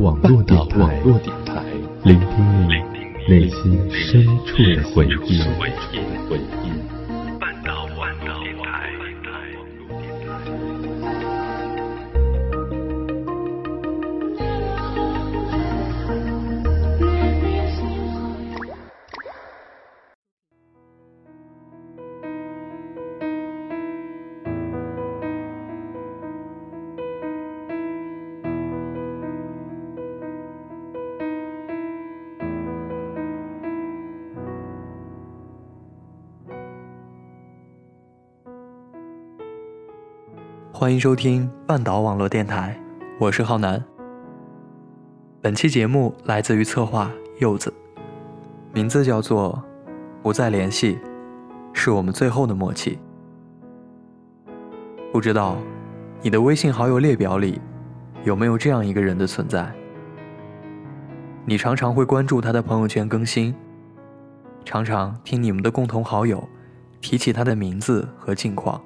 网络电台，聆听你内心深处的回忆。欢迎收听半岛网络电台，我是浩南。本期节目来自于策划柚子，名字叫做“不再联系，是我们最后的默契”。不知道你的微信好友列表里有没有这样一个人的存在？你常常会关注他的朋友圈更新，常常听你们的共同好友提起他的名字和近况。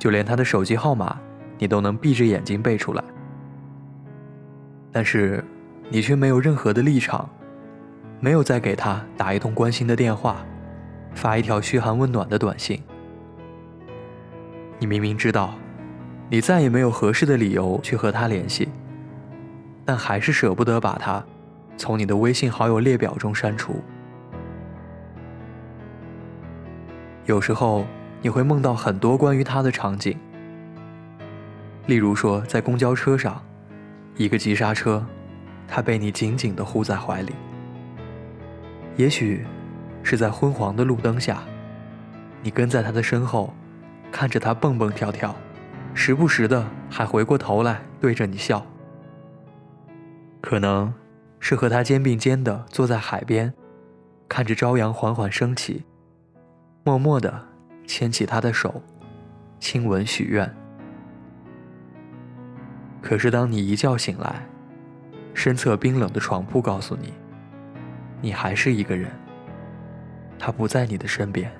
就连他的手机号码，你都能闭着眼睛背出来。但是，你却没有任何的立场，没有再给他打一通关心的电话，发一条嘘寒问暖的短信。你明明知道，你再也没有合适的理由去和他联系，但还是舍不得把他从你的微信好友列表中删除。有时候。你会梦到很多关于他的场景，例如说，在公交车上，一个急刹车，他被你紧紧地护在怀里；也许是在昏黄的路灯下，你跟在他的身后，看着他蹦蹦跳跳，时不时的还回过头来对着你笑；可能是和他肩并肩的坐在海边，看着朝阳缓缓升起，默默的。牵起他的手，亲吻许愿。可是当你一觉醒来，身侧冰冷的床铺告诉你，你还是一个人，他不在你的身边。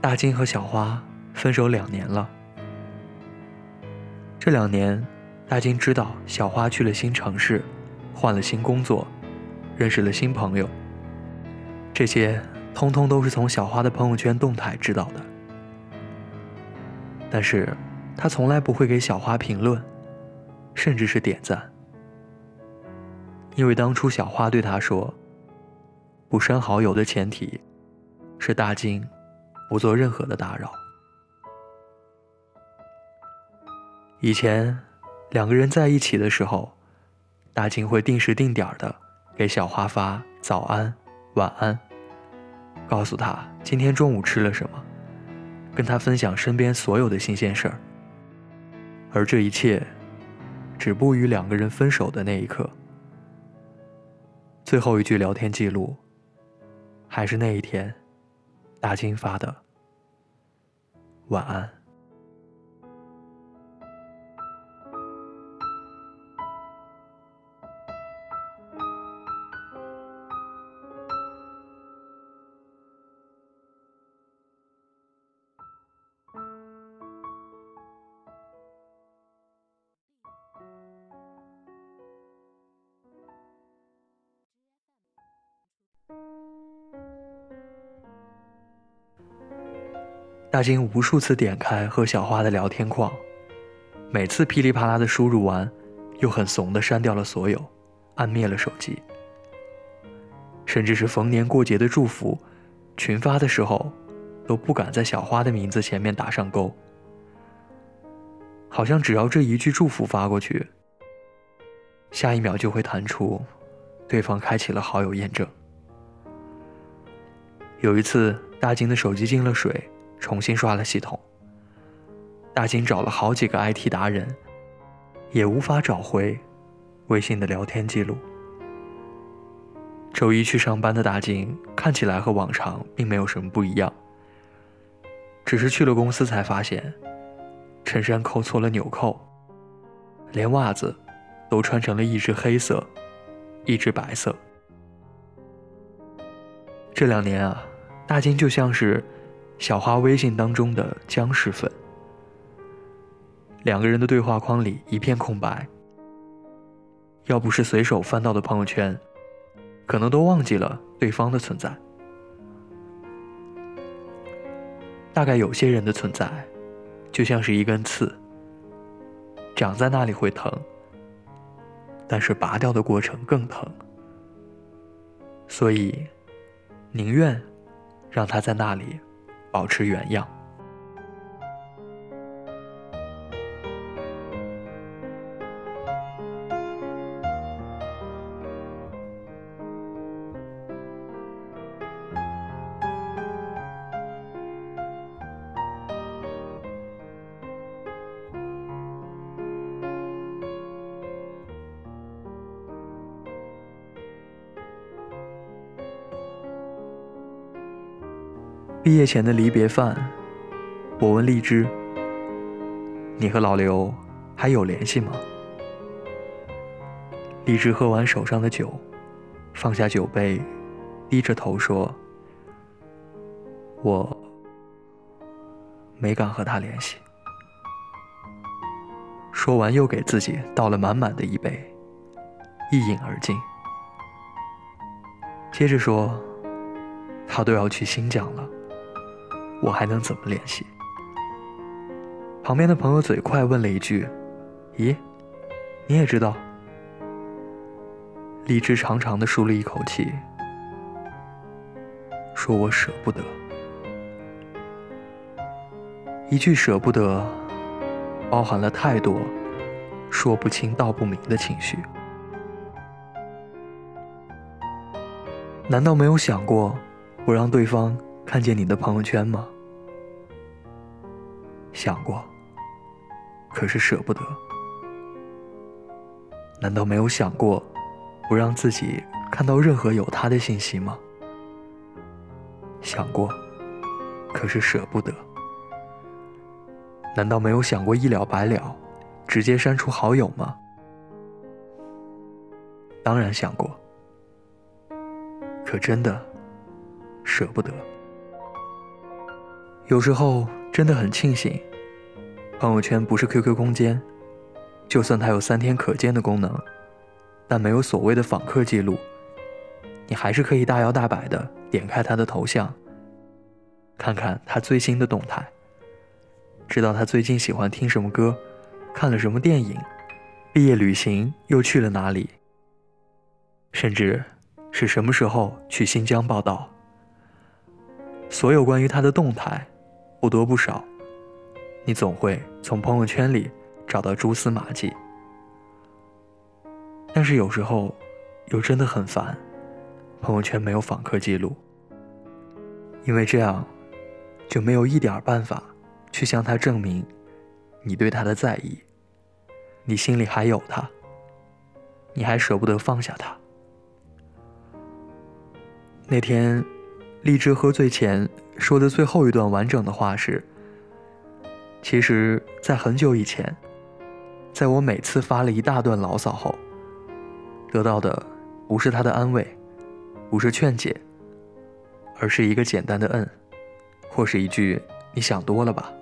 大金和小花分手两年了。这两年，大金知道小花去了新城市，换了新工作，认识了新朋友。这些通通都是从小花的朋友圈动态知道的。但是，他从来不会给小花评论，甚至是点赞，因为当初小花对他说：“不删好友的前提，是大金。”不做任何的打扰。以前，两个人在一起的时候，大金会定时定点的给小花发早安、晚安，告诉他今天中午吃了什么，跟他分享身边所有的新鲜事儿。而这一切，止步于两个人分手的那一刻。最后一句聊天记录，还是那一天。大金发的晚安。大金无数次点开和小花的聊天框，每次噼里啪啦的输入完，又很怂的删掉了所有，按灭了手机。甚至是逢年过节的祝福，群发的时候，都不敢在小花的名字前面打上勾。好像只要这一句祝福发过去，下一秒就会弹出，对方开启了好友验证。有一次，大金的手机进了水。重新刷了系统，大金找了好几个 IT 达人，也无法找回微信的聊天记录。周一去上班的大金看起来和往常并没有什么不一样，只是去了公司才发现，衬衫扣错了纽扣，连袜子都穿成了一只黑色，一只白色。这两年啊，大金就像是小花微信当中的僵尸粉。两个人的对话框里一片空白，要不是随手翻到的朋友圈，可能都忘记了对方的存在。大概有些人的存在，就像是一根刺，长在那里会疼，但是拔掉的过程更疼，所以宁愿让它在那里保持原样。前的离别饭，我问荔枝：“你和老刘还有联系吗？”荔枝喝完手上的酒，放下酒杯，低着头说：“我没敢和他联系。”说完，又给自己倒了满满的一杯，一饮而尽。接着说：“他都要去新疆了。”我还能怎么联系？旁边的朋友嘴快问了一句：“咦，你也知道？”荔枝长长的舒了一口气，说：“我舍不得。”一句舍不得，包含了太多说不清道不明的情绪。难道没有想过不让对方？看见你的朋友圈吗？想过，可是舍不得。难道没有想过，不让自己看到任何有他的信息吗？想过，可是舍不得。难道没有想过一了百了，直接删除好友吗？当然想过，可真的舍不得。有时候真的很庆幸，朋友圈不是 QQ 空间，就算它有三天可见的功能，但没有所谓的访客记录，你还是可以大摇大摆的点开他的头像，看看他最新的动态，知道他最近喜欢听什么歌，看了什么电影，毕业旅行又去了哪里，甚至是什么时候去新疆报道，所有关于他的动态。不多不少，你总会从朋友圈里找到蛛丝马迹。但是有时候，又真的很烦，朋友圈没有访客记录，因为这样，就没有一点办法去向他证明你对他的在意，你心里还有他，你还舍不得放下他。那天，荔枝喝醉前。说的最后一段完整的话是：其实，在很久以前，在我每次发了一大段牢骚后，得到的不是他的安慰，不是劝解，而是一个简单的“嗯”，或是一句“你想多了吧”。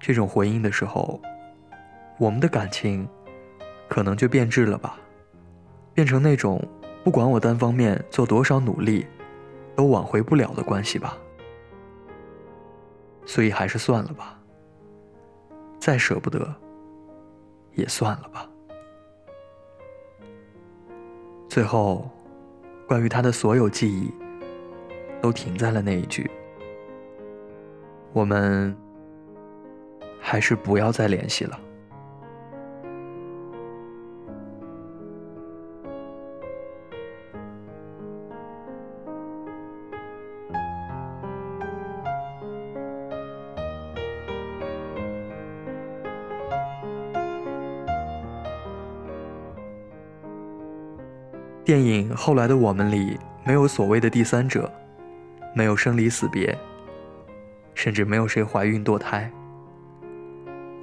这种回应的时候，我们的感情可能就变质了吧，变成那种不管我单方面做多少努力。都挽回不了的关系吧，所以还是算了吧。再舍不得，也算了吧。最后，关于他的所有记忆，都停在了那一句：我们还是不要再联系了。电影后来的我们里没有所谓的第三者，没有生离死别，甚至没有谁怀孕堕胎，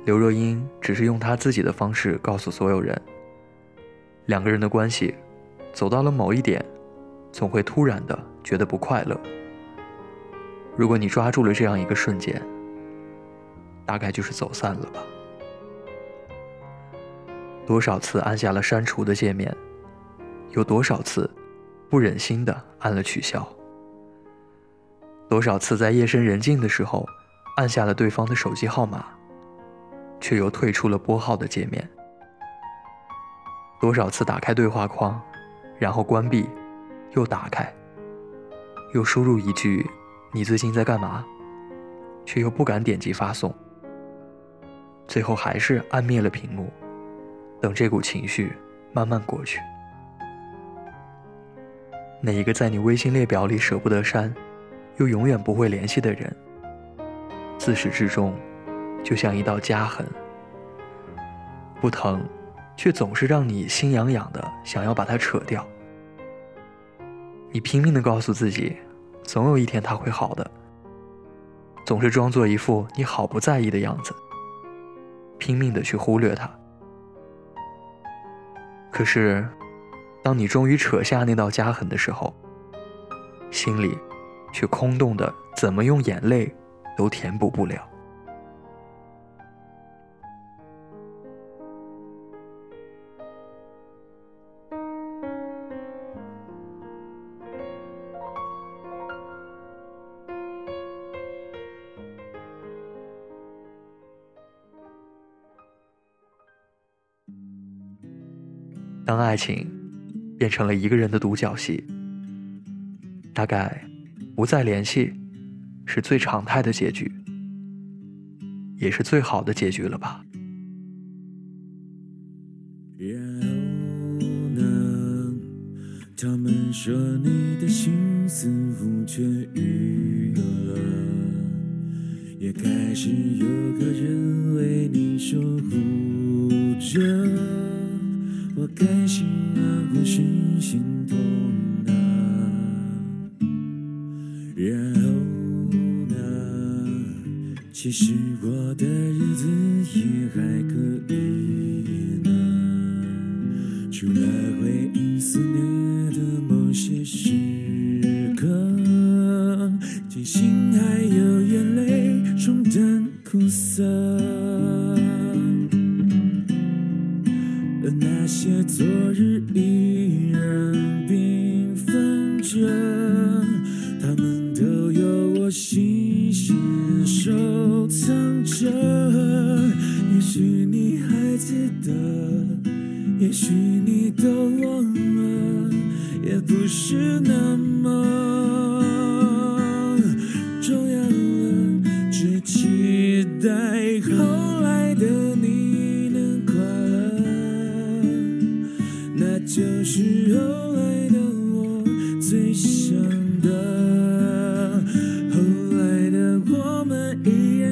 刘若英只是用她自己的方式告诉所有人：两个人的关系走到了某一点，总会突然的觉得不快乐。如果你抓住了这样一个瞬间，大概就是走散了吧。多少次按下了删除的界面，有多少次不忍心的按了取消？多少次在夜深人静的时候按下了对方的手机号码，却又退出了拨号的界面？多少次打开对话框，然后关闭，又打开，又输入一句“你最近在干嘛”，却又不敢点击发送，最后还是按灭了屏幕。等这股情绪慢慢过去，那一个在你微信列表里舍不得删，又永远不会联系的人，自始至终就像一道痂痕，不疼，却总是让你心痒痒的，想要把它扯掉。你拼命的告诉自己，总有一天他会好的，总是装作一副你好不在意的样子，拼命的去忽略他。可是，当你终于扯下那道痂痕的时候，心里却空洞的，怎么用眼泪都填补不了。当爱情变成了一个人的独角戏，大概不再联系是最常态的结局，也是最好的结局了吧。然后呢？他们说你的心似乎痊愈了，也开始有个人为你守护着。我开心啊，或是心痛啊？然后呢？其实我的日子也还可以呢，除了回忆思念的某些时有我细心收藏着。也许你还记得，也许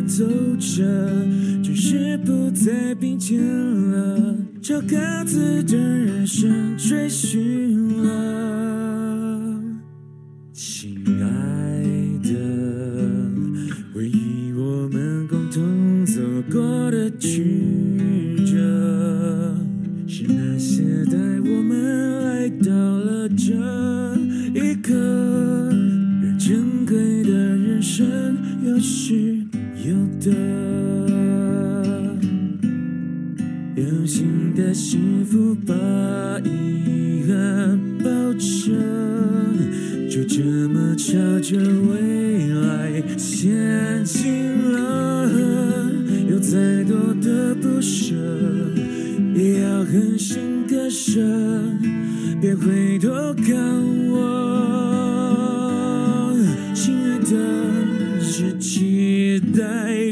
走着，只是不再并肩了，找各自的人生追寻了。亲爱的，回忆我们共同走过的曲折，是那些带我们来到了这一刻，让珍贵的人生又是。有的，用心的幸福吧。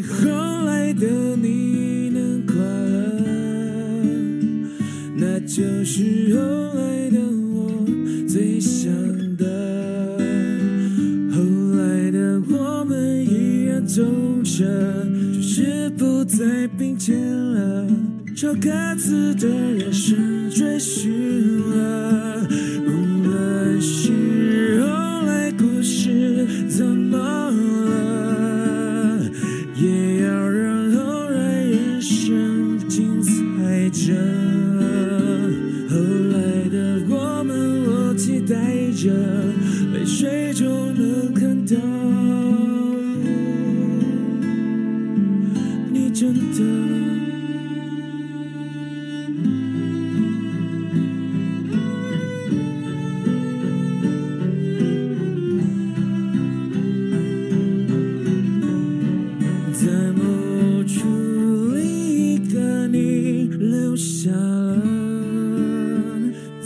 后来的你能快乐，那。就是后来的我最想的，后来的我们依然走着，只是不再并肩了，朝各自的人生追寻了。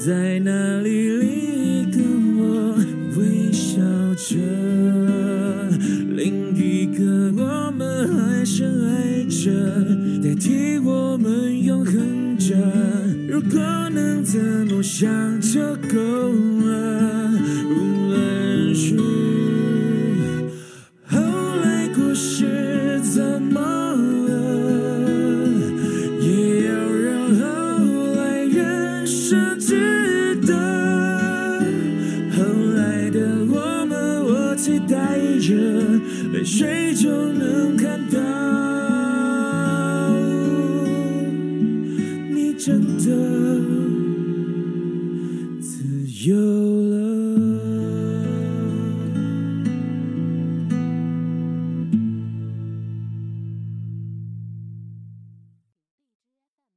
在